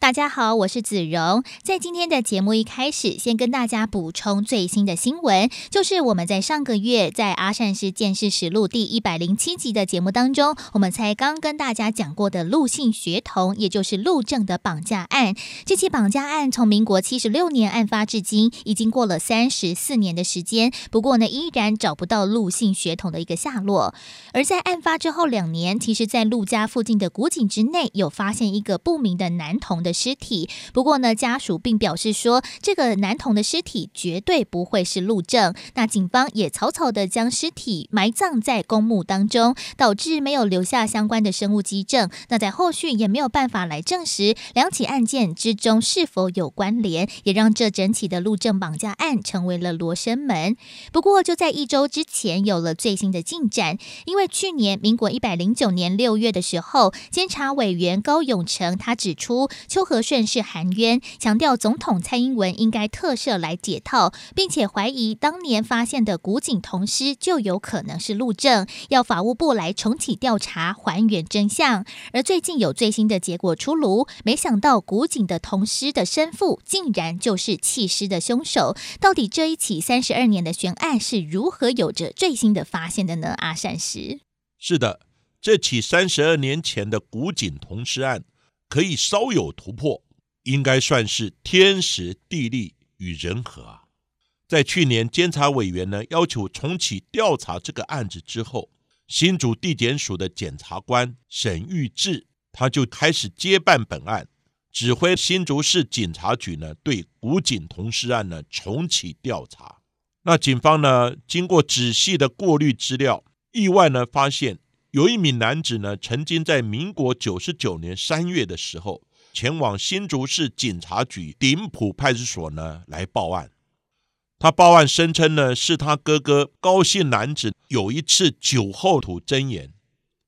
大家好，我是子荣。在今天的节目一开始，先跟大家补充最新的新闻，就是我们在上个月在阿善师见识实录第一百零七集的节目当中，我们才刚跟大家讲过的陆姓学童，也就是陆正的绑架案。这起绑架案从民国七十六年案发至今，已经过了三十四年的时间，不过呢，依然找不到陆姓学童的一个下落。而在案发之后两年，其实，在陆家附近的古井之内，有发现一个不明的男童的。尸体，不过呢，家属并表示说，这个男童的尸体绝对不会是路政。那警方也草草的将尸体埋葬在公墓当中，导致没有留下相关的生物基证。那在后续也没有办法来证实两起案件之中是否有关联，也让这整起的路政绑架案成为了罗生门。不过就在一周之前有了最新的进展，因为去年民国一百零九年六月的时候，监察委员高永成他指出。邱和顺是含冤，强调总统蔡英文应该特赦来解套，并且怀疑当年发现的古井同尸就有可能是陆正，要法务部来重启调查，还原真相。而最近有最新的结果出炉，没想到古井的同尸的生父竟然就是弃尸的凶手。到底这一起三十二年的悬案是如何有着最新的发现的呢？阿善石是的，这起三十二年前的古井同尸案。可以稍有突破，应该算是天时地利与人和啊！在去年监察委员呢要求重启调查这个案子之后，新竹地检署的检察官沈玉志他就开始接办本案，指挥新竹市警察局呢对古井同尸案呢重启调查。那警方呢经过仔细的过滤资料，意外呢发现。有一名男子呢，曾经在民国九十九年三月的时候，前往新竹市警察局顶埔派出所呢来报案。他报案声称呢，是他哥哥高姓男子有一次酒后吐真言。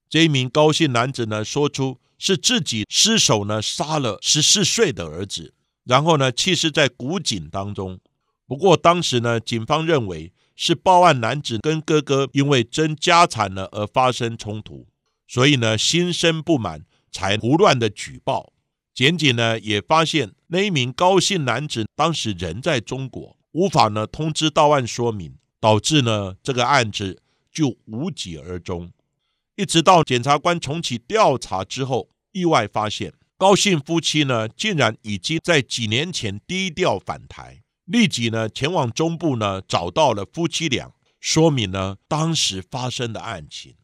这一名高姓男子呢，说出是自己失手呢杀了十四岁的儿子，然后呢弃尸在古井当中。不过当时呢，警方认为。是报案男子跟哥哥因为争家产呢而发生冲突，所以呢心生不满，才胡乱的举报。检警呢也发现那一名高姓男子当时人在中国，无法呢通知到案说明，导致呢这个案子就无疾而终。一直到检察官重启调查之后，意外发现高姓夫妻呢竟然已经在几年前低调返台。立即呢前往中部呢，找到了夫妻俩，说明呢当时发生的案情。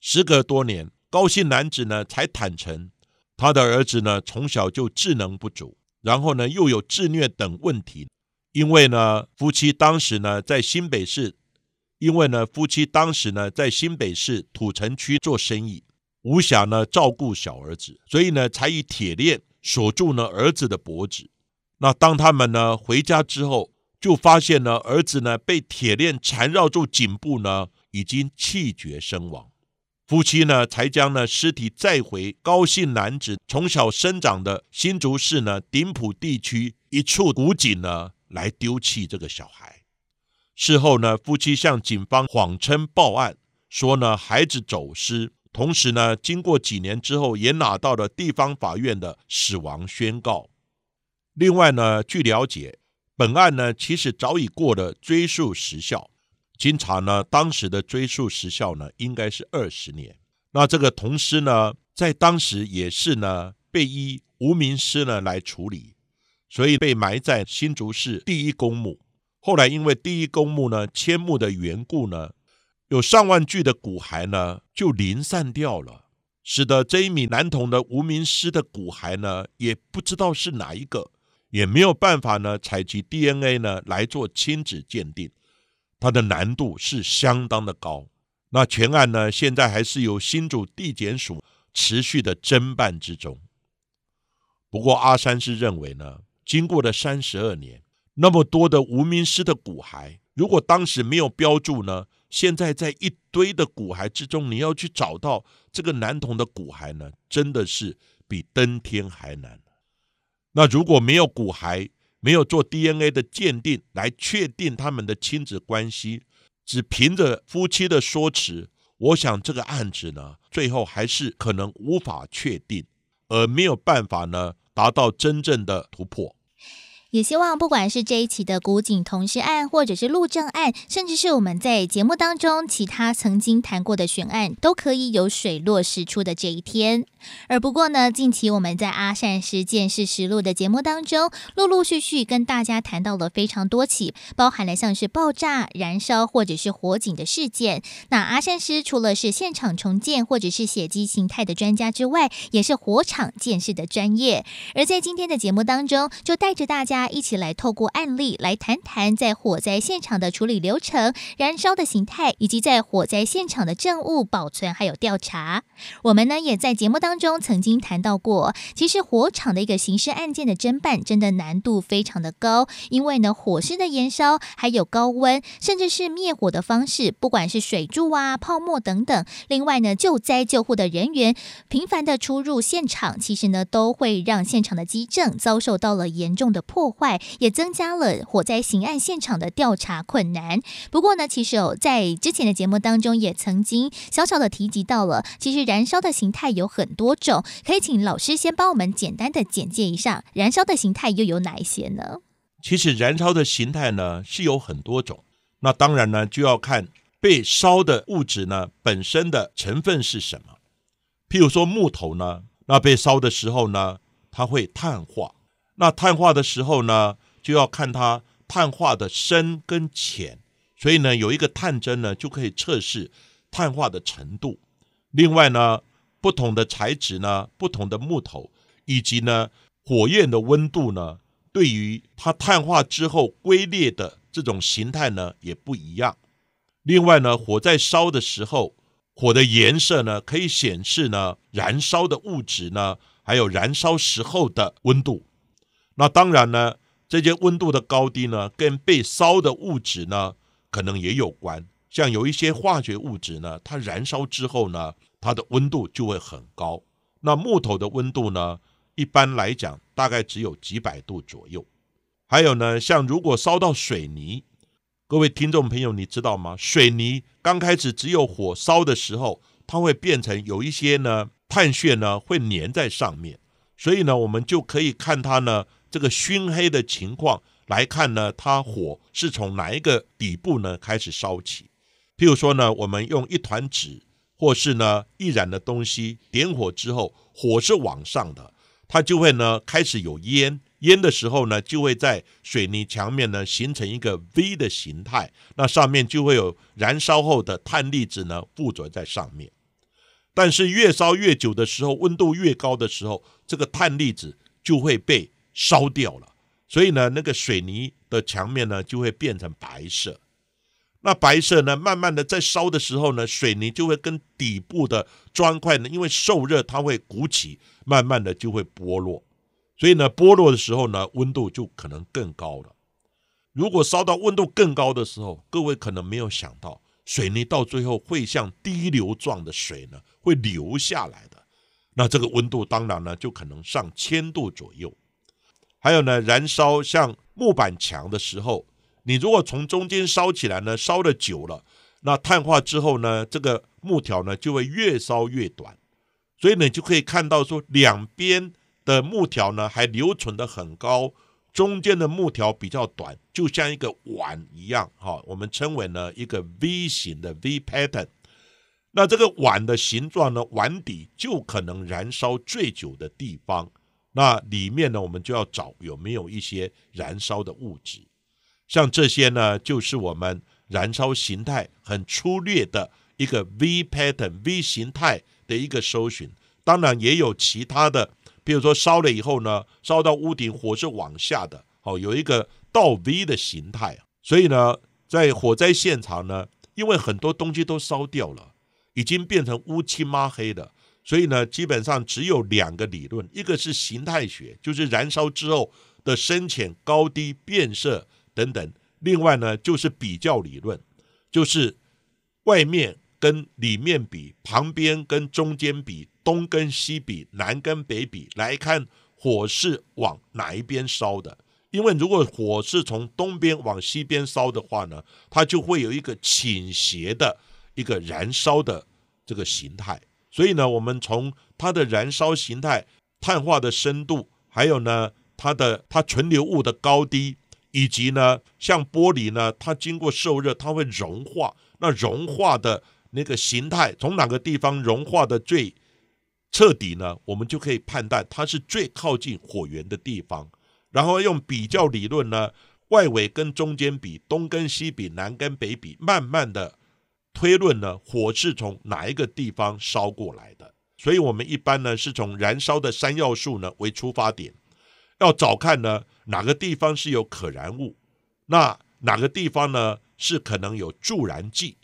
时隔多年，高姓男子呢才坦诚，他的儿子呢从小就智能不足，然后呢又有自虐等问题。因为呢夫妻当时呢在新北市，因为呢夫妻当时呢在新北市土城区做生意，无暇呢照顾小儿子，所以呢才以铁链锁住呢儿子的脖子。那当他们呢回家之后，就发现呢儿子呢被铁链缠绕住颈部呢，已经气绝身亡。夫妻呢才将呢尸体载回高姓男子从小生长的新竹市呢顶埔地区一处古井呢来丢弃这个小孩。事后呢夫妻向警方谎称报案，说呢孩子走失，同时呢经过几年之后也拿到了地方法院的死亡宣告。另外呢，据了解，本案呢其实早已过了追诉时效。经查呢，当时的追诉时效呢应该是二十年。那这个童尸呢，在当时也是呢被依无名尸呢来处理，所以被埋在新竹市第一公墓。后来因为第一公墓呢迁墓的缘故呢，有上万具的骨骸呢就零散掉了，使得这一名男童的无名尸的骨骸呢也不知道是哪一个。也没有办法呢，采集 DNA 呢来做亲子鉴定，它的难度是相当的高。那全案呢，现在还是由新竹地检署持续的侦办之中。不过阿山是认为呢，经过了三十二年，那么多的无名尸的骨骸，如果当时没有标注呢，现在在一堆的骨骸之中，你要去找到这个男童的骨骸呢，真的是比登天还难。那如果没有骨骸，没有做 DNA 的鉴定来确定他们的亲子关系，只凭着夫妻的说辞，我想这个案子呢，最后还是可能无法确定，而没有办法呢达到真正的突破。也希望，不管是这一起的古井同事案，或者是陆政案，甚至是我们在节目当中其他曾经谈过的悬案，都可以有水落石出的这一天。而不过呢，近期我们在阿善师见识实录的节目当中，陆陆续续跟大家谈到了非常多起，包含了像是爆炸、燃烧或者是火警的事件。那阿善师除了是现场重建或者是血迹形态的专家之外，也是火场建设的专业。而在今天的节目当中，就带着大家。一起来透过案例来谈谈在火灾现场的处理流程、燃烧的形态，以及在火灾现场的证物保存还有调查。我们呢也在节目当中曾经谈到过，其实火场的一个刑事案件的侦办真的难度非常的高，因为呢火势的燃烧还有高温，甚至是灭火的方式，不管是水柱啊、泡沫等等。另外呢救灾救护的人员频繁的出入现场，其实呢都会让现场的机证遭受到了严重的破。坏也增加了火灾刑案现场的调查困难。不过呢，其实哦，在之前的节目当中也曾经小小的提及到了，其实燃烧的形态有很多种，可以请老师先帮我们简单的简介一下，燃烧的形态又有哪一些呢？其实燃烧的形态呢是有很多种，那当然呢就要看被烧的物质呢本身的成分是什么。譬如说木头呢，那被烧的时候呢，它会碳化。那碳化的时候呢，就要看它碳化的深跟浅，所以呢，有一个探针呢，就可以测试碳化的程度。另外呢，不同的材质呢，不同的木头，以及呢，火焰的温度呢，对于它碳化之后龟裂的这种形态呢，也不一样。另外呢，火在烧的时候，火的颜色呢，可以显示呢，燃烧的物质呢，还有燃烧时候的温度。那当然呢，这些温度的高低呢，跟被烧的物质呢，可能也有关。像有一些化学物质呢，它燃烧之后呢，它的温度就会很高。那木头的温度呢，一般来讲大概只有几百度左右。还有呢，像如果烧到水泥，各位听众朋友，你知道吗？水泥刚开始只有火烧的时候，它会变成有一些呢碳屑呢会粘在上面，所以呢，我们就可以看它呢。这个熏黑的情况来看呢，它火是从哪一个底部呢开始烧起？譬如说呢，我们用一团纸或是呢易燃的东西点火之后，火是往上的，它就会呢开始有烟，烟的时候呢就会在水泥墙面呢形成一个 V 的形态，那上面就会有燃烧后的碳粒子呢附着在上面。但是越烧越久的时候，温度越高的时候，这个碳粒子就会被烧掉了，所以呢，那个水泥的墙面呢就会变成白色。那白色呢，慢慢的在烧的时候呢，水泥就会跟底部的砖块呢，因为受热它会鼓起，慢慢的就会剥落。所以呢，剥落的时候呢，温度就可能更高了。如果烧到温度更高的时候，各位可能没有想到，水泥到最后会像滴流状的水呢，会流下来的。那这个温度当然呢，就可能上千度左右。还有呢，燃烧像木板墙的时候，你如果从中间烧起来呢，烧的久了，那碳化之后呢，这个木条呢就会越烧越短，所以呢就可以看到说，两边的木条呢还留存的很高，中间的木条比较短，就像一个碗一样，哈，我们称为呢一个 V 型的 V pattern。那这个碗的形状呢，碗底就可能燃烧最久的地方。那里面呢，我们就要找有没有一些燃烧的物质，像这些呢，就是我们燃烧形态很粗略的一个 V pattern V 形态的一个搜寻。当然也有其他的，比如说烧了以后呢，烧到屋顶火是往下的，哦有一个倒 V 的形态。所以呢，在火灾现场呢，因为很多东西都烧掉了，已经变成乌漆抹黑的。所以呢，基本上只有两个理论，一个是形态学，就是燃烧之后的深浅、高低、变色等等；另外呢，就是比较理论，就是外面跟里面比，旁边跟中间比，东跟西比，南跟北比，来看火是往哪一边烧的。因为如果火是从东边往西边烧的话呢，它就会有一个倾斜的一个燃烧的这个形态。所以呢，我们从它的燃烧形态、碳化的深度，还有呢它的它存留物的高低，以及呢像玻璃呢，它经过受热，它会融化。那融化的那个形态，从哪个地方融化的最彻底呢？我们就可以判断它是最靠近火源的地方。然后用比较理论呢，外围跟中间比，东跟西比，南跟北比，慢慢的。推论呢，火是从哪一个地方烧过来的？所以，我们一般呢是从燃烧的三要素呢为出发点，要找看呢哪个地方是有可燃物，那哪个地方呢是可能有助燃剂？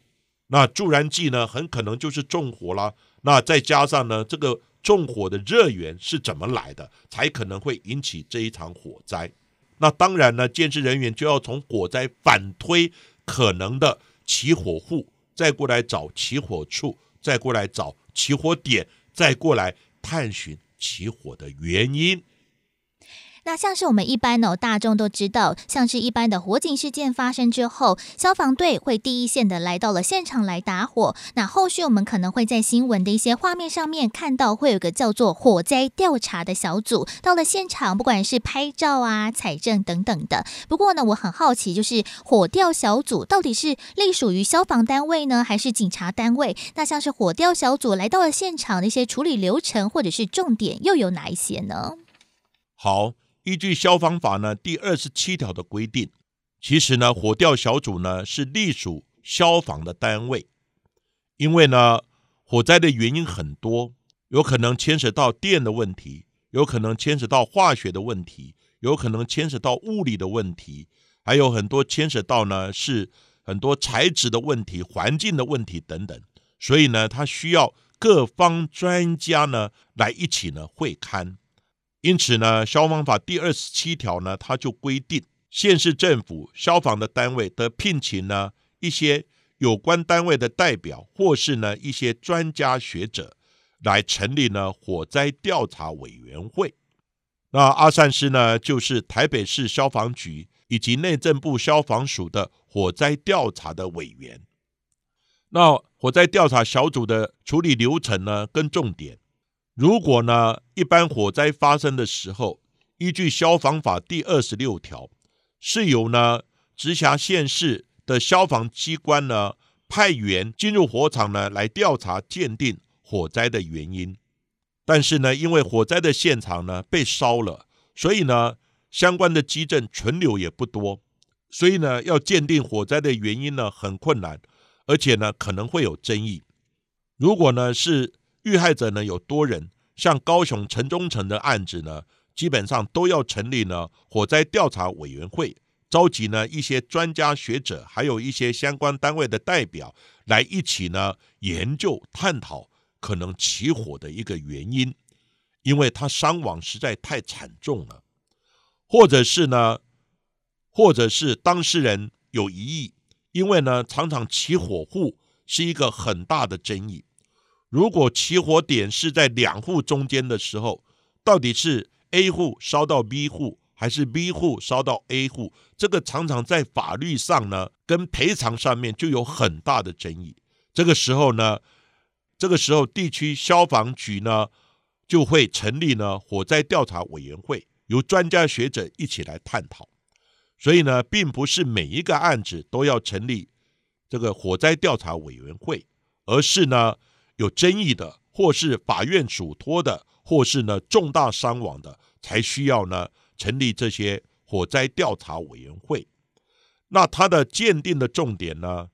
那助燃剂呢很可能就是纵火啦。那再加上呢这个纵火的热源是怎么来的，才可能会引起这一场火灾？那当然呢，建设人员就要从火灾反推可能的起火户。再过来找起火处，再过来找起火点，再过来探寻起火的原因。那像是我们一般呢，大众都知道，像是一般的火警事件发生之后，消防队会第一线的来到了现场来打火。那后续我们可能会在新闻的一些画面上面看到，会有个叫做火灾调查的小组到了现场，不管是拍照啊、采证等等的。不过呢，我很好奇，就是火调小组到底是隶属于消防单位呢，还是警察单位？那像是火调小组来到了现场的一些处理流程或者是重点又有哪一些呢？好。依据消防法呢第二十七条的规定，其实呢火调小组呢是隶属消防的单位，因为呢火灾的原因很多，有可能牵涉到电的问题，有可能牵涉到化学的问题，有可能牵涉到物理的问题，还有很多牵涉到呢是很多材质的问题、环境的问题等等，所以呢它需要各方专家呢来一起呢会勘。因此呢，消防法第二十七条呢，它就规定，县市政府消防的单位得聘请呢一些有关单位的代表，或是呢一些专家学者，来成立呢火灾调查委员会。那阿善师呢，就是台北市消防局以及内政部消防署的火灾调查的委员。那火灾调查小组的处理流程呢，跟重点。如果呢，一般火灾发生的时候，依据消防法第二十六条，是由呢直辖县市的消防机关呢派员进入火场呢来调查鉴定火灾的原因。但是呢，因为火灾的现场呢被烧了，所以呢相关的基证存留也不多，所以呢要鉴定火灾的原因呢很困难，而且呢可能会有争议。如果呢是遇害者呢有多人，像高雄城中城的案子呢，基本上都要成立呢火灾调查委员会，召集呢一些专家学者，还有一些相关单位的代表来一起呢研究探讨可能起火的一个原因，因为他伤亡实在太惨重了，或者是呢，或者是当事人有疑义，因为呢常常起火户是一个很大的争议。如果起火点是在两户中间的时候，到底是 A 户烧到 B 户，还是 B 户烧到 A 户？这个常常在法律上呢，跟赔偿上面就有很大的争议。这个时候呢，这个时候地区消防局呢就会成立呢火灾调查委员会，由专家学者一起来探讨。所以呢，并不是每一个案子都要成立这个火灾调查委员会，而是呢。有争议的，或是法院嘱托的，或是呢重大伤亡的，才需要呢成立这些火灾调查委员会。那它的鉴定的重点呢，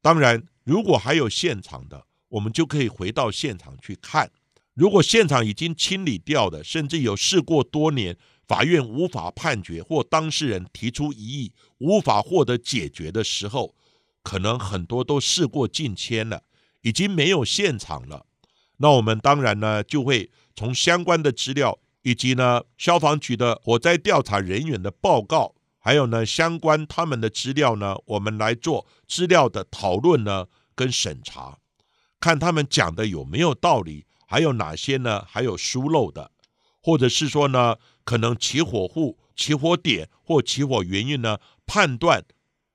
当然如果还有现场的，我们就可以回到现场去看。如果现场已经清理掉的，甚至有事过多年，法院无法判决或当事人提出异议，无法获得解决的时候，可能很多都事过境迁了。已经没有现场了，那我们当然呢就会从相关的资料，以及呢消防局的火灾调查人员的报告，还有呢相关他们的资料呢，我们来做资料的讨论呢跟审查，看他们讲的有没有道理，还有哪些呢还有疏漏的，或者是说呢可能起火户、起火点或起火原因呢判断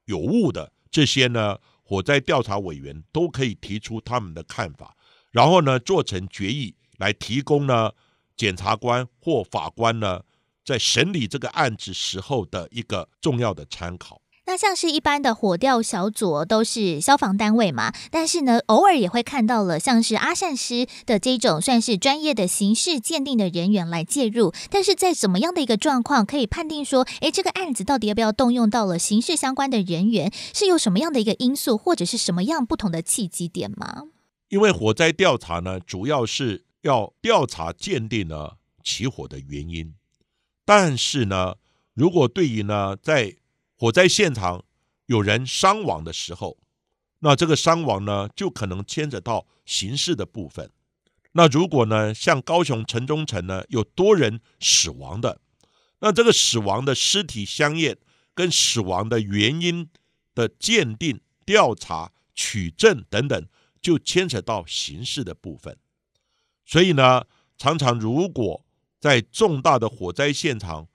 有误的这些呢。火灾调查委员都可以提出他们的看法，然后呢做成决议来提供呢检察官或法官呢在审理这个案子时候的一个重要的参考。那像是一般的火调小组都是消防单位嘛，但是呢，偶尔也会看到了像是阿善师的这种算是专业的刑事鉴定的人员来介入。但是在怎么样的一个状况可以判定说，诶，这个案子到底要不要动用到了刑事相关的人员？是有什么样的一个因素，或者是什么样不同的契机点吗？因为火灾调查呢，主要是要调查鉴定呢起火的原因，但是呢，如果对于呢在火灾现场有人伤亡的时候，那这个伤亡呢，就可能牵扯到刑事的部分。那如果呢，像高雄城中城呢，有多人死亡的，那这个死亡的尸体相验跟死亡的原因的鉴定、调查、取证等等，就牵扯到刑事的部分。所以呢，常常如果在重大的火灾现场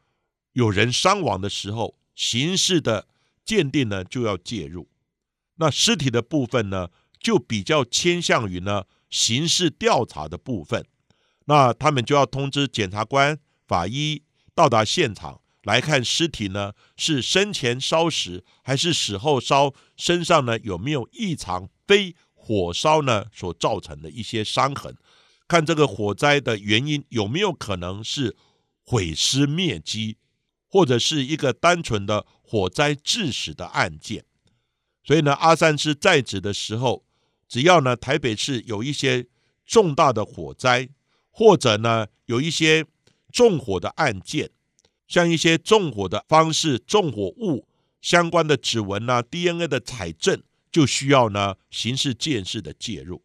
有人伤亡的时候，刑事的鉴定呢就要介入，那尸体的部分呢就比较倾向于呢刑事调查的部分，那他们就要通知检察官、法医到达现场来看尸体呢是生前烧死还是死后烧，身上呢有没有异常非火烧呢所造成的一些伤痕，看这个火灾的原因有没有可能是毁尸灭迹。或者是一个单纯的火灾致死的案件，所以呢，阿三师在职的时候，只要呢台北市有一些重大的火灾，或者呢有一些纵火的案件，像一些纵火的方式、纵火物相关的指纹啊、DNA 的采证，就需要呢刑事鉴识的介入。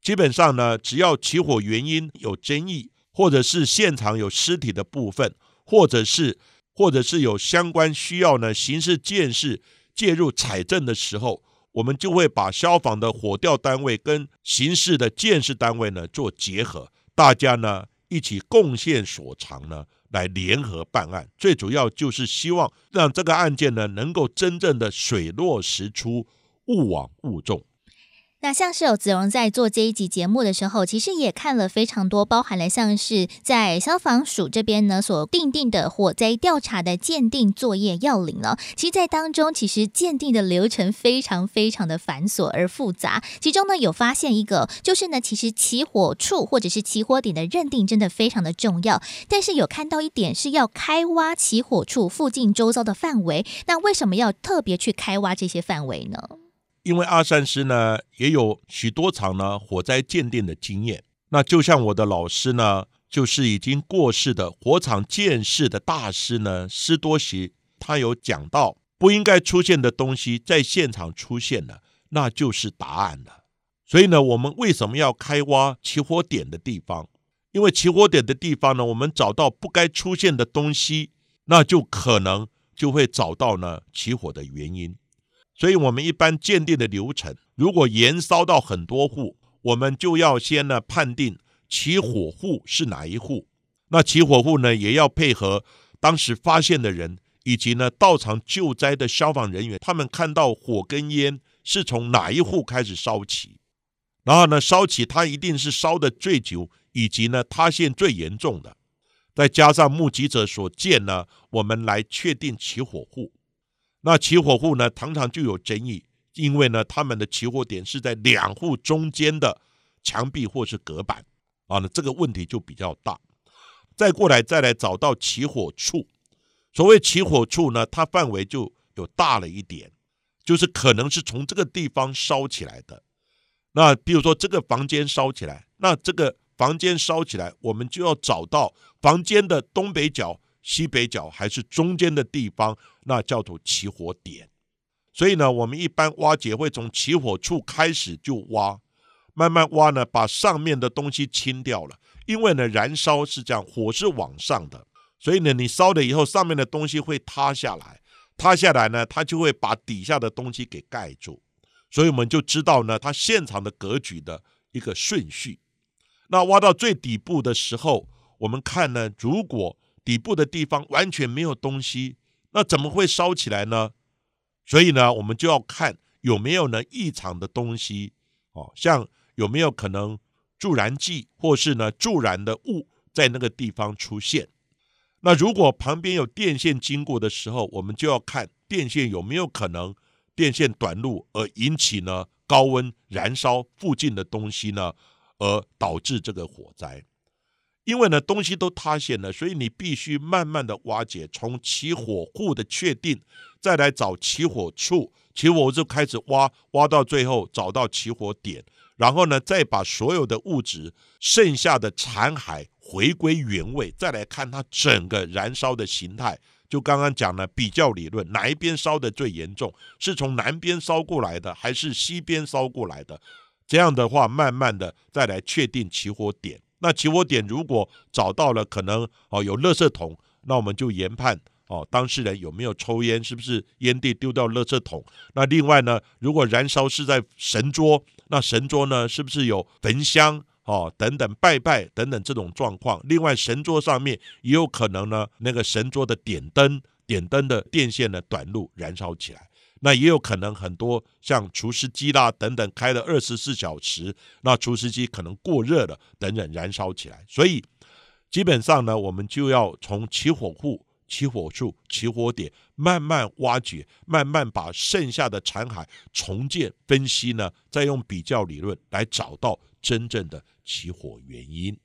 基本上呢，只要起火原因有争议，或者是现场有尸体的部分，或者是或者是有相关需要呢，刑事建设介入采证的时候，我们就会把消防的火调单位跟刑事的建设单位呢做结合，大家呢一起贡献所长呢，来联合办案。最主要就是希望让这个案件呢能够真正的水落石出，勿往勿纵。那像是有子荣在做这一集节目的时候，其实也看了非常多，包含了像是在消防署这边呢所定定的火灾调查的鉴定作业要领了。其实，在当中，其实鉴定的流程非常非常的繁琐而复杂。其中呢，有发现一个，就是呢，其实起火处或者是起火点的认定真的非常的重要。但是有看到一点是要开挖起火处附近周遭的范围，那为什么要特别去开挖这些范围呢？因为阿善师呢也有许多场呢火灾鉴定的经验，那就像我的老师呢，就是已经过世的火场鉴识的大师呢施多喜，他有讲到不应该出现的东西在现场出现了，那就是答案了。所以呢，我们为什么要开挖起火点的地方？因为起火点的地方呢，我们找到不该出现的东西，那就可能就会找到呢起火的原因。所以，我们一般鉴定的流程，如果延烧到很多户，我们就要先呢判定起火户是哪一户。那起火户呢，也要配合当时发现的人，以及呢到场救灾的消防人员，他们看到火跟烟是从哪一户开始烧起，然后呢烧起它一定是烧的最久，以及呢塌陷最严重的，再加上目击者所见呢，我们来确定起火户。那起火户呢，常常就有争议，因为呢，他们的起火点是在两户中间的墙壁或是隔板啊，那这个问题就比较大。再过来，再来找到起火处。所谓起火处呢，它范围就有大了一点，就是可能是从这个地方烧起来的。那比如说这个房间烧起来，那这个房间烧起来，我们就要找到房间的东北角。西北角还是中间的地方，那叫做起火点。所以呢，我们一般挖掘会从起火处开始就挖，慢慢挖呢，把上面的东西清掉了。因为呢，燃烧是这样，火是往上的，所以呢，你烧了以后，上面的东西会塌下来，塌下来呢，它就会把底下的东西给盖住。所以我们就知道呢，它现场的格局的一个顺序。那挖到最底部的时候，我们看呢，如果底部的地方完全没有东西，那怎么会烧起来呢？所以呢，我们就要看有没有呢异常的东西哦，像有没有可能助燃剂或是呢助燃的物在那个地方出现。那如果旁边有电线经过的时候，我们就要看电线有没有可能。电线短路而引起呢高温燃烧附近的东西呢，而导致这个火灾。因为呢东西都塌陷了，所以你必须慢慢的瓦解，从起火户的确定，再来找起火处，起火就开始挖，挖到最后找到起火点，然后呢再把所有的物质剩下的残骸回归原位，再来看它整个燃烧的形态。就刚刚讲了比较理论，哪一边烧的最严重？是从南边烧过来的，还是西边烧过来的？这样的话，慢慢的再来确定起火点。那起火点如果找到了，可能哦有垃圾桶，那我们就研判哦当事人有没有抽烟，是不是烟蒂丢到垃圾桶？那另外呢，如果燃烧是在神桌，那神桌呢是不是有焚香？哦，等等，拜拜等等这种状况。另外，神桌上面也有可能呢，那个神桌的点灯、点灯的电线呢短路燃烧起来。那也有可能很多像除湿机啦等等开了二十四小时，那除湿机可能过热了等等燃烧起来。所以基本上呢，我们就要从起火户、起火处、起火点慢慢挖掘，慢慢把剩下的残骸重建分析呢，再用比较理论来找到真正的。起火原因。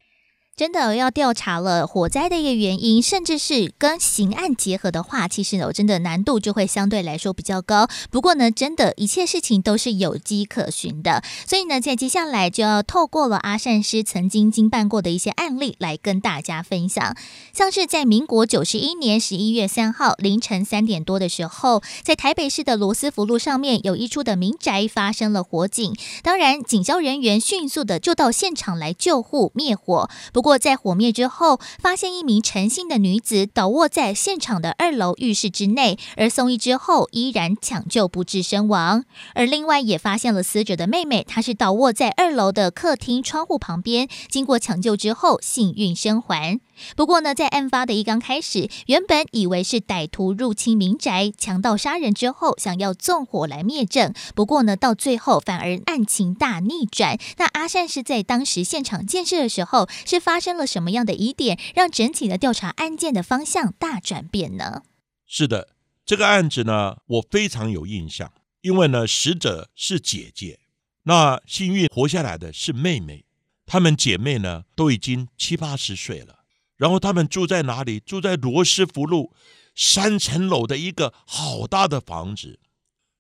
真的要调查了火灾的一个原因，甚至是跟刑案结合的话，其实呢，真的难度就会相对来说比较高。不过呢，真的一切事情都是有迹可循的，所以呢，在接下来就要透过了阿善师曾经经办过的一些案例来跟大家分享。像是在民国九十一年十一月三号凌晨三点多的时候，在台北市的罗斯福路上面有一处的民宅发生了火警，当然警消人员迅速的就到现场来救护灭火。不过在火灭之后，发现一名陈姓的女子倒卧在现场的二楼浴室之内，而送医之后依然抢救不治身亡。而另外也发现了死者的妹妹，她是倒卧在二楼的客厅窗户旁边，经过抢救之后幸运生还。不过呢，在案发的一刚开始，原本以为是歹徒入侵民宅强盗杀人之后，想要纵火来灭证。不过呢，到最后反而案情大逆转。那阿善是在当时现场建设的时候，是发生了什么样的疑点，让整体的调查案件的方向大转变呢？是的，这个案子呢，我非常有印象，因为呢，死者是姐姐，那幸运活下来的是妹妹，她们姐妹呢都已经七八十岁了。然后他们住在哪里？住在罗斯福路三层楼的一个好大的房子，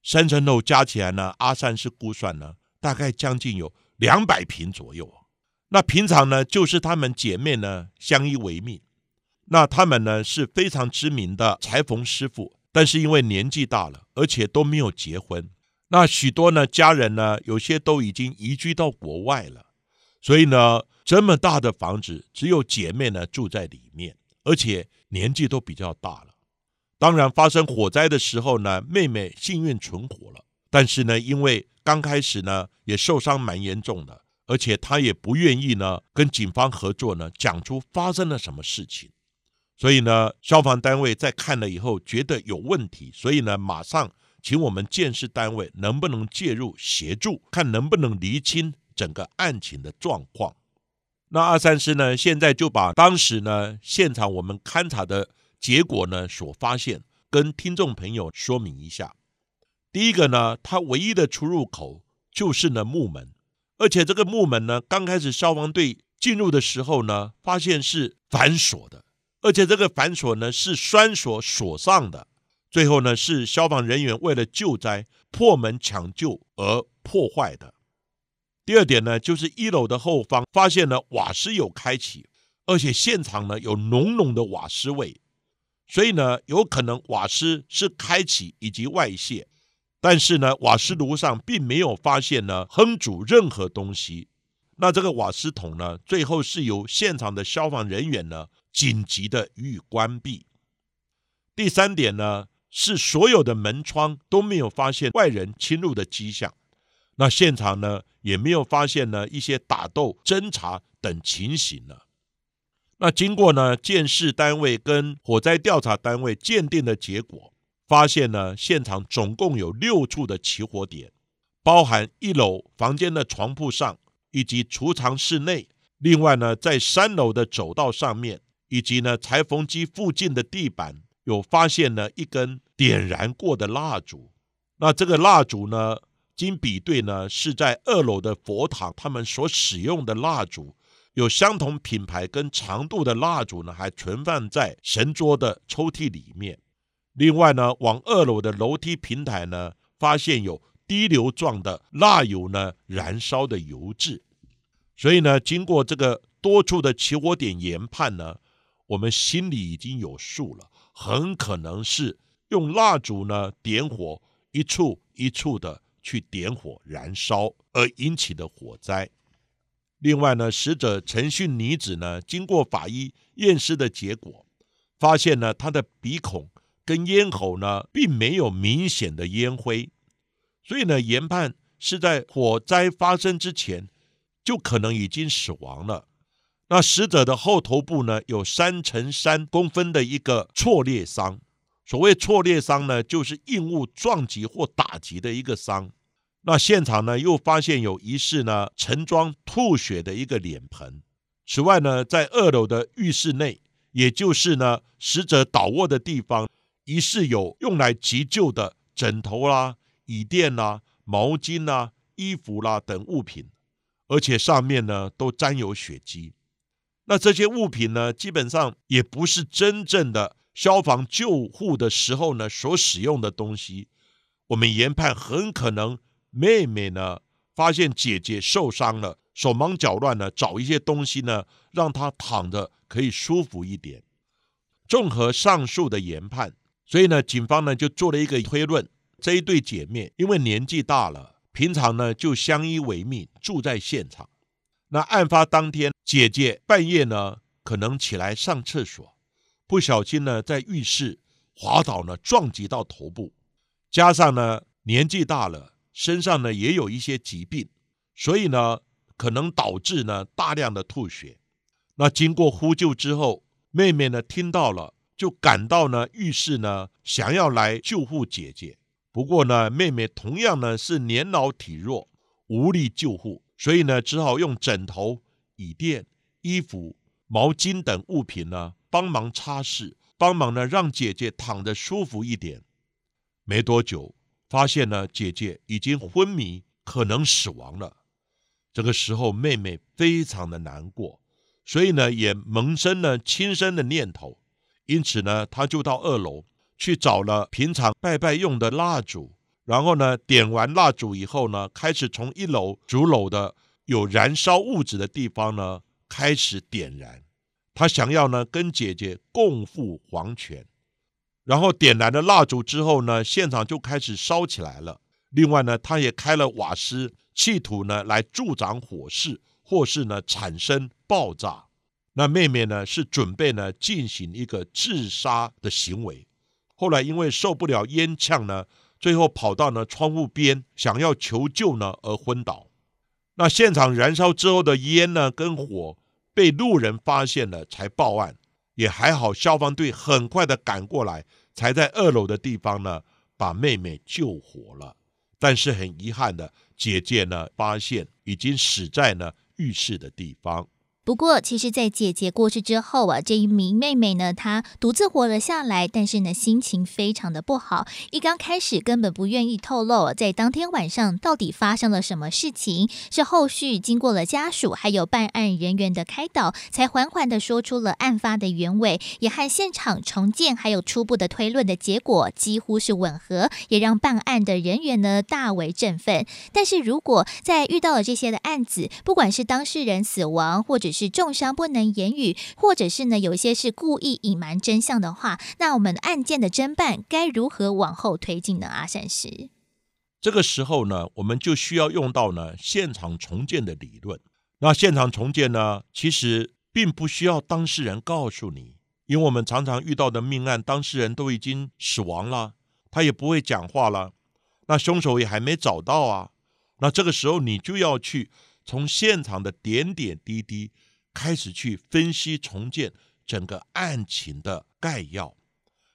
三层楼加起来呢，阿善是估算呢，大概将近有两百平左右。那平常呢，就是她们姐妹呢相依为命。那他们呢是非常知名的裁缝师傅，但是因为年纪大了，而且都没有结婚。那许多呢家人呢，有些都已经移居到国外了，所以呢。这么大的房子，只有姐妹呢住在里面，而且年纪都比较大了。当然，发生火灾的时候呢，妹妹幸运存活了，但是呢，因为刚开始呢也受伤蛮严重的，而且她也不愿意呢跟警方合作呢，讲出发生了什么事情。所以呢，消防单位在看了以后觉得有问题，所以呢，马上请我们建设单位能不能介入协助，看能不能厘清整个案情的状况。那二三师呢？现在就把当时呢现场我们勘察的结果呢所发现，跟听众朋友说明一下。第一个呢，它唯一的出入口就是呢木门，而且这个木门呢，刚开始消防队进入的时候呢，发现是反锁的，而且这个反锁呢是栓锁锁上的。最后呢，是消防人员为了救灾破门抢救而破坏的。第二点呢，就是一楼的后方发现了瓦斯有开启，而且现场呢有浓浓的瓦斯味，所以呢有可能瓦斯是开启以及外泄。但是呢，瓦斯炉上并没有发现呢烹煮任何东西。那这个瓦斯桶呢，最后是由现场的消防人员呢紧急的予以关闭。第三点呢，是所有的门窗都没有发现外人侵入的迹象。那现场呢，也没有发现呢一些打斗、侦查等情形呢。那经过呢鉴识单位跟火灾调查单位鉴定的结果，发现呢现场总共有六处的起火点，包含一楼房间的床铺上，以及储藏室内。另外呢，在三楼的走道上面，以及呢裁缝机附近的地板，有发现呢一根点燃过的蜡烛。那这个蜡烛呢？经比对呢，是在二楼的佛堂，他们所使用的蜡烛有相同品牌跟长度的蜡烛呢，还存放在神桌的抽屉里面。另外呢，往二楼的楼梯平台呢，发现有滴流状的蜡油呢燃烧的油渍。所以呢，经过这个多处的起火点研判呢，我们心里已经有数了，很可能是用蜡烛呢点火，一处一处的。去点火燃烧而引起的火灾。另外呢，死者陈姓女子呢，经过法医验尸的结果，发现呢，她的鼻孔跟咽喉呢，并没有明显的烟灰，所以呢，研判是在火灾发生之前就可能已经死亡了。那死者的后头部呢，有三乘三公分的一个挫裂伤。所谓挫裂伤呢，就是硬物撞击或打击的一个伤。那现场呢，又发现有疑似呢盛装吐血的一个脸盆。此外呢，在二楼的浴室内，也就是呢死者倒卧的地方，疑似有用来急救的枕头啦、椅垫啦、毛巾啦、衣服啦等物品，而且上面呢都沾有血迹。那这些物品呢，基本上也不是真正的消防救护的时候呢所使用的东西。我们研判很可能。妹妹呢，发现姐姐受伤了，手忙脚乱呢，找一些东西呢，让她躺着可以舒服一点。综合上述的研判，所以呢，警方呢就做了一个推论：这一对姐妹因为年纪大了，平常呢就相依为命，住在现场。那案发当天，姐姐半夜呢可能起来上厕所，不小心呢在浴室滑倒呢，撞击到头部，加上呢年纪大了。身上呢也有一些疾病，所以呢可能导致呢大量的吐血。那经过呼救之后，妹妹呢听到了，就赶到呢浴室呢，想要来救护姐姐。不过呢，妹妹同样呢是年老体弱，无力救护，所以呢只好用枕头、椅垫、衣服、毛巾等物品呢帮忙擦拭，帮忙呢让姐姐躺着舒服一点。没多久。发现呢，姐姐已经昏迷，可能死亡了。这个时候，妹妹非常的难过，所以呢，也萌生了轻生的念头。因此呢，她就到二楼去找了平常拜拜用的蜡烛，然后呢，点完蜡烛以后呢，开始从一楼主楼的有燃烧物质的地方呢，开始点燃。他想要呢，跟姐姐共赴黄泉。然后点燃了蜡烛之后呢，现场就开始烧起来了。另外呢，他也开了瓦斯，企图呢来助长火势，或是呢产生爆炸。那妹妹呢是准备呢进行一个自杀的行为。后来因为受不了烟呛呢，最后跑到呢窗户边想要求救呢而昏倒。那现场燃烧之后的烟呢跟火被路人发现了才报案，也还好消防队很快的赶过来。才在二楼的地方呢，把妹妹救活了。但是很遗憾的，姐姐呢，发现已经死在呢浴室的地方。不过，其实，在姐姐过世之后啊，这一名妹妹呢，她独自活了下来，但是呢，心情非常的不好。一刚开始，根本不愿意透露在当天晚上到底发生了什么事情。是后续经过了家属还有办案人员的开导，才缓缓的说出了案发的原委，也和现场重建还有初步的推论的结果几乎是吻合，也让办案的人员呢大为振奋。但是如果在遇到了这些的案子，不管是当事人死亡，或者是是重伤不能言语，或者是呢，有些是故意隐瞒真相的话，那我们案件的侦办该如何往后推进呢？阿善师，这个时候呢，我们就需要用到呢现场重建的理论。那现场重建呢，其实并不需要当事人告诉你，因为我们常常遇到的命案，当事人都已经死亡了，他也不会讲话了，那凶手也还没找到啊。那这个时候，你就要去从现场的点点滴滴开始去分析重建整个案情的概要。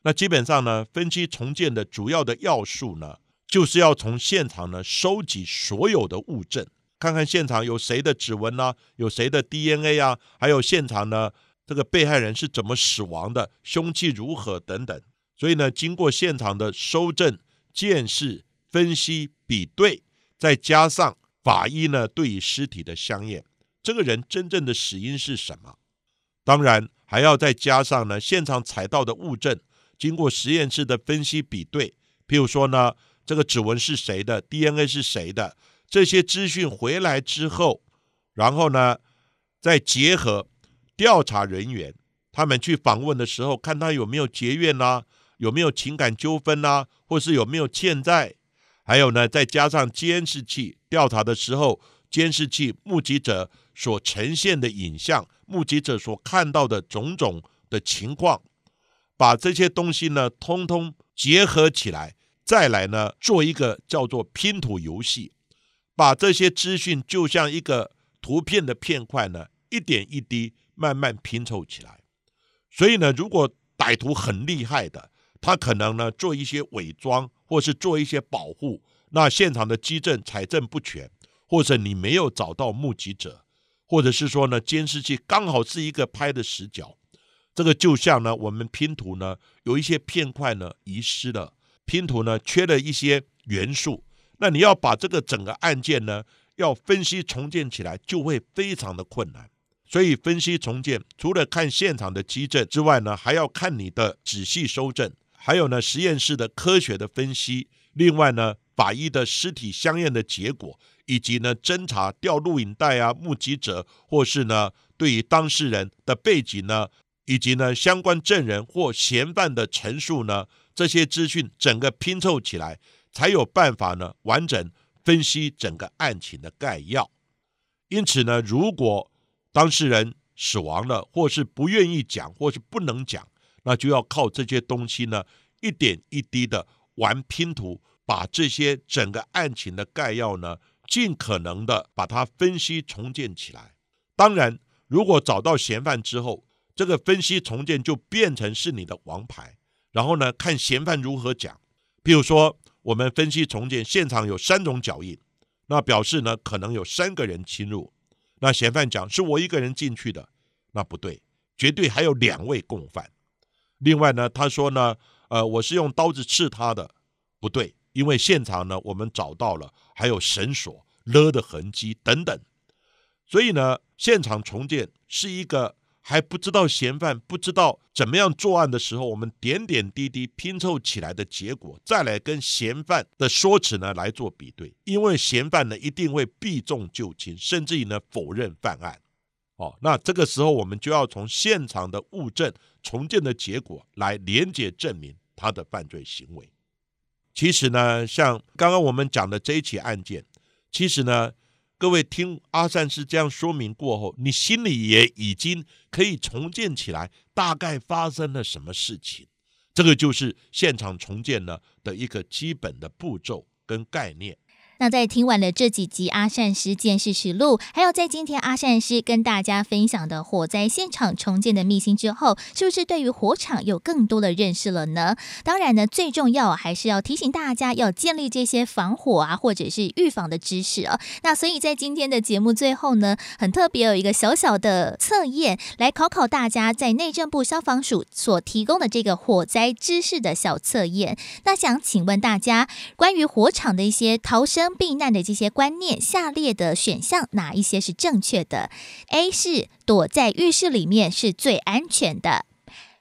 那基本上呢，分析重建的主要的要素呢，就是要从现场呢收集所有的物证。看看现场有谁的指纹啊，有谁的 DNA 啊，还有现场呢，这个被害人是怎么死亡的，凶器如何等等。所以呢，经过现场的收证、鉴识、分析、比对，再加上法医呢对于尸体的相验，这个人真正的死因是什么？当然还要再加上呢，现场采到的物证，经过实验室的分析比对，譬如说呢，这个指纹是谁的，DNA 是谁的。这些资讯回来之后，然后呢，再结合调查人员，他们去访问的时候，看他有没有结怨呐，有没有情感纠纷呐，或是有没有欠债，还有呢，再加上监视器调查的时候，监视器目击者所呈现的影像，目击者所看到的种种的情况，把这些东西呢，通通结合起来，再来呢，做一个叫做拼图游戏。把这些资讯就像一个图片的片块呢，一点一滴慢慢拼凑起来。所以呢，如果歹徒很厉害的，他可能呢做一些伪装，或是做一些保护，那现场的基证采证不全，或者你没有找到目击者，或者是说呢监视器刚好是一个拍的死角，这个就像呢我们拼图呢有一些片块呢遗失了，拼图呢缺了一些元素。那你要把这个整个案件呢，要分析重建起来，就会非常的困难。所以分析重建，除了看现场的基证之外呢，还要看你的仔细收证，还有呢实验室的科学的分析，另外呢法医的尸体相验的结果，以及呢侦查调录影带啊，目击者或是呢对于当事人的背景呢，以及呢相关证人或嫌犯的陈述呢，这些资讯整个拼凑起来。才有办法呢，完整分析整个案情的概要。因此呢，如果当事人死亡了，或是不愿意讲，或是不能讲，那就要靠这些东西呢，一点一滴的玩拼图，把这些整个案情的概要呢，尽可能的把它分析重建起来。当然，如果找到嫌犯之后，这个分析重建就变成是你的王牌。然后呢，看嫌犯如何讲，比如说。我们分析重建现场有三种脚印，那表示呢可能有三个人侵入。那嫌犯讲是我一个人进去的，那不对，绝对还有两位共犯。另外呢，他说呢，呃，我是用刀子刺他的，不对，因为现场呢我们找到了还有绳索勒的痕迹等等。所以呢，现场重建是一个。还不知道嫌犯不知道怎么样作案的时候，我们点点滴滴拼凑起来的结果，再来跟嫌犯的说辞呢来做比对，因为嫌犯呢一定会避重就轻，甚至于呢否认犯案。哦，那这个时候我们就要从现场的物证重建的结果来连接证明他的犯罪行为。其实呢，像刚刚我们讲的这一起案件，其实呢。各位听阿善师这样说明过后，你心里也已经可以重建起来，大概发生了什么事情？这个就是现场重建呢的一个基本的步骤跟概念。那在听完了这几集阿善师见识实录，还有在今天阿善师跟大家分享的火灾现场重建的秘辛之后，是不是对于火场有更多的认识了呢？当然呢，最重要还是要提醒大家要建立这些防火啊，或者是预防的知识啊。那所以在今天的节目最后呢，很特别有一个小小的测验，来考考大家在内政部消防署所提供的这个火灾知识的小测验。那想请问大家，关于火场的一些逃生。避难的这些观念，下列的选项哪一些是正确的？A 是躲在浴室里面是最安全的。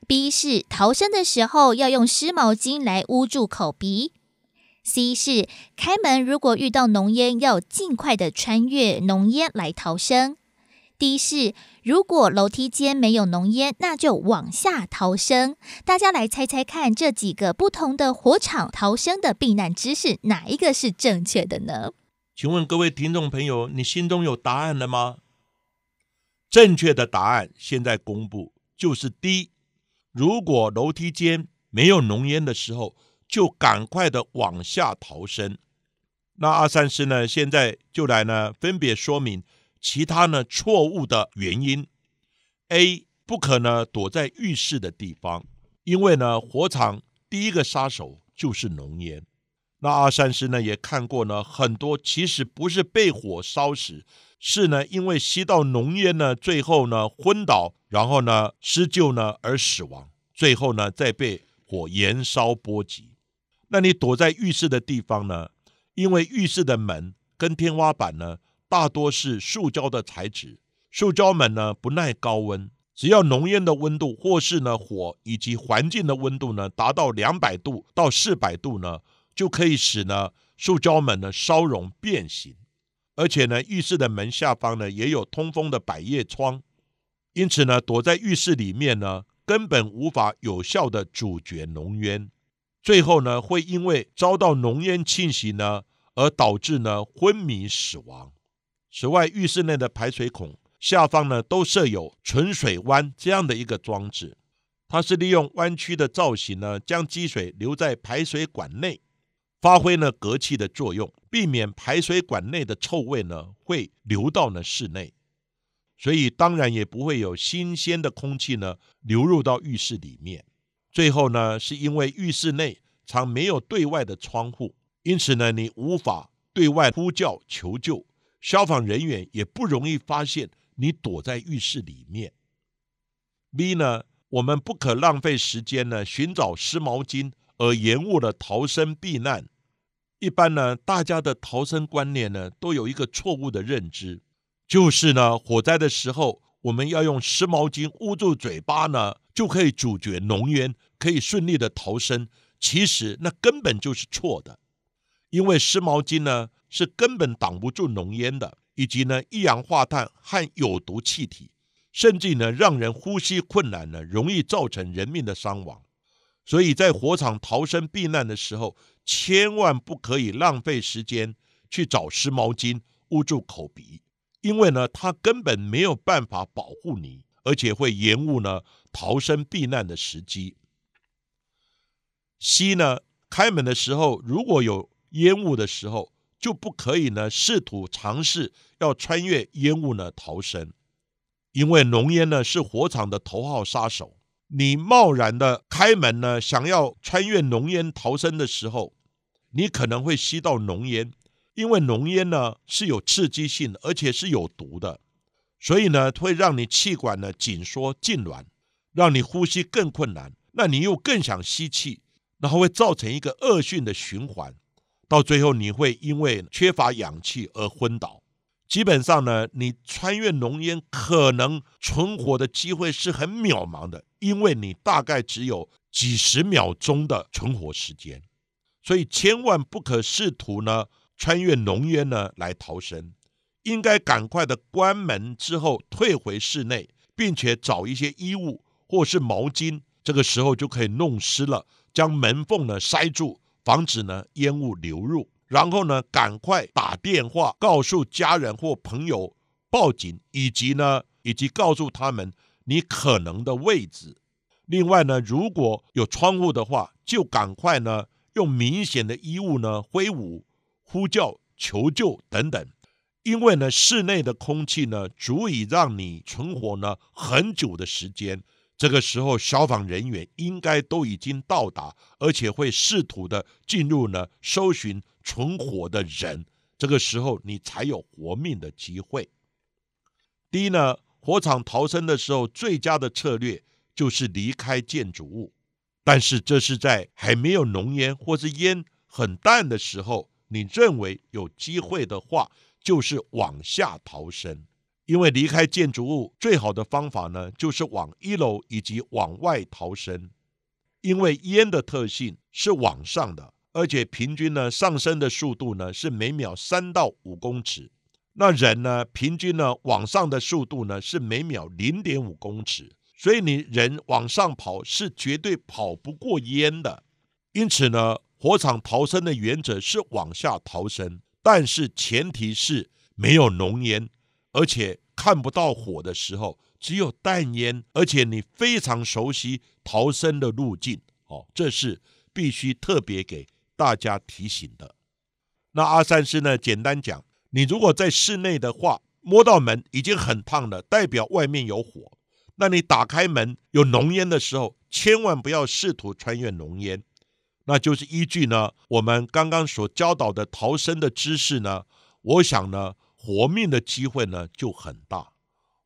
；B 是逃生的时候要用湿毛巾来捂住口鼻。；C 是开门如果遇到浓烟要尽快的穿越浓烟来逃生。第一是，如果楼梯间没有浓烟，那就往下逃生。大家来猜猜看，这几个不同的火场逃生的避难知识，哪一个是正确的呢？请问各位听众朋友，你心中有答案了吗？正确的答案现在公布，就是 D。如果楼梯间没有浓烟的时候，就赶快的往下逃生。那阿三师呢，现在就来呢，分别说明其他呢错误的原因。A 不可呢躲在浴室的地方，因为呢火场第一个杀手就是浓烟。那阿三师呢也看过呢很多，其实不是被火烧死，是呢因为吸到浓烟呢，最后呢昏倒，然后呢施救呢而死亡，最后呢再被火燃烧波及。那你躲在浴室的地方呢？因为浴室的门跟天花板呢大多是塑胶的材质，塑胶门呢不耐高温，只要浓烟的温度或是呢火以及环境的温度呢达到两百度到四百度呢。就可以使呢塑胶门呢烧融变形，而且呢浴室的门下方呢也有通风的百叶窗，因此呢躲在浴室里面呢根本无法有效的阻绝浓烟，最后呢会因为遭到浓烟侵袭呢而导致呢昏迷死亡。此外，浴室内的排水孔下方呢都设有存水弯这样的一个装置，它是利用弯曲的造型呢将积水留在排水管内。发挥呢隔气的作用，避免排水管内的臭味呢会流到呢室内，所以当然也不会有新鲜的空气呢流入到浴室里面。最后呢，是因为浴室内常没有对外的窗户，因此呢你无法对外呼叫求救，消防人员也不容易发现你躲在浴室里面。B 呢，我们不可浪费时间呢寻找湿毛巾而延误了逃生避难。一般呢，大家的逃生观念呢，都有一个错误的认知，就是呢，火灾的时候我们要用湿毛巾捂住嘴巴呢，就可以阻绝浓烟，可以顺利的逃生。其实那根本就是错的，因为湿毛巾呢是根本挡不住浓烟的，以及呢一氧化碳和有毒气体，甚至呢让人呼吸困难呢，容易造成人命的伤亡。所以在火场逃生避难的时候，千万不可以浪费时间去找湿毛巾捂住口鼻，因为呢，它根本没有办法保护你，而且会延误呢逃生避难的时机。C 呢，开门的时候如果有烟雾的时候，就不可以呢试图尝试要穿越烟雾呢逃生，因为浓烟呢是火场的头号杀手。你贸然的开门呢，想要穿越浓烟逃生的时候，你可能会吸到浓烟，因为浓烟呢是有刺激性，而且是有毒的，所以呢会让你气管呢紧缩痉挛，让你呼吸更困难。那你又更想吸气，然后会造成一个恶性的循环，到最后你会因为缺乏氧气而昏倒。基本上呢，你穿越浓烟可能存活的机会是很渺茫的，因为你大概只有几十秒钟的存活时间，所以千万不可试图呢穿越浓烟呢来逃生，应该赶快的关门之后退回室内，并且找一些衣物或是毛巾，这个时候就可以弄湿了，将门缝呢塞住，防止呢烟雾流入。然后呢，赶快打电话告诉家人或朋友报警，以及呢，以及告诉他们你可能的位置。另外呢，如果有窗户的话，就赶快呢用明显的衣物呢挥舞、呼叫、求救等等。因为呢，室内的空气呢足以让你存活呢很久的时间。这个时候，消防人员应该都已经到达，而且会试图的进入呢搜寻。存活的人，这个时候你才有活命的机会。第一呢，火场逃生的时候，最佳的策略就是离开建筑物，但是这是在还没有浓烟或是烟很淡的时候，你认为有机会的话，就是往下逃生。因为离开建筑物最好的方法呢，就是往一楼以及往外逃生，因为烟的特性是往上的。而且平均呢上升的速度呢是每秒三到五公尺，那人呢，平均呢往上的速度呢是每秒零点五公尺，所以你人往上跑是绝对跑不过烟的。因此呢，火场逃生的原则是往下逃生，但是前提是没有浓烟，而且看不到火的时候，只有淡烟，而且你非常熟悉逃生的路径。哦，这是必须特别给大家提醒的。那阿三师呢，简单讲。你如果在室内的话，摸到门已经很烫了，代表外面有火。那你打开门有浓烟的时候，千万不要试图穿越浓烟。那就是依据呢我们刚刚所教导的逃生的知识呢，我想呢活命的机会呢就很大。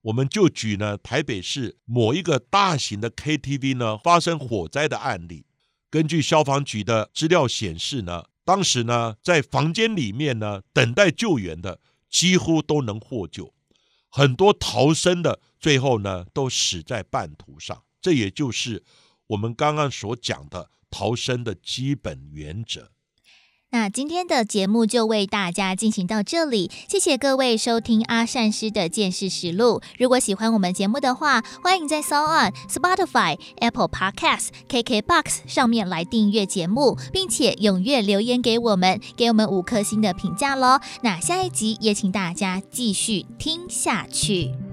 我们就举呢台北市某一个大型的 KTV 呢发生火灾的案例，根据消防局的资料显示呢。当时呢，在房间里面呢，等待救援的几乎都能获救，很多逃生的最后呢，都死在半途上。这也就是我们刚刚所讲的逃生的基本原则。那今天的节目就为大家进行到这里，谢谢各位收听阿善师的见识实录。如果喜欢我们节目的话，欢迎在 s o n Spotify、Apple Podcasts、KKBox 上面来订阅节目，并且踊跃留言给我们，给我们五颗星的评价喽。那下一集也请大家继续听下去。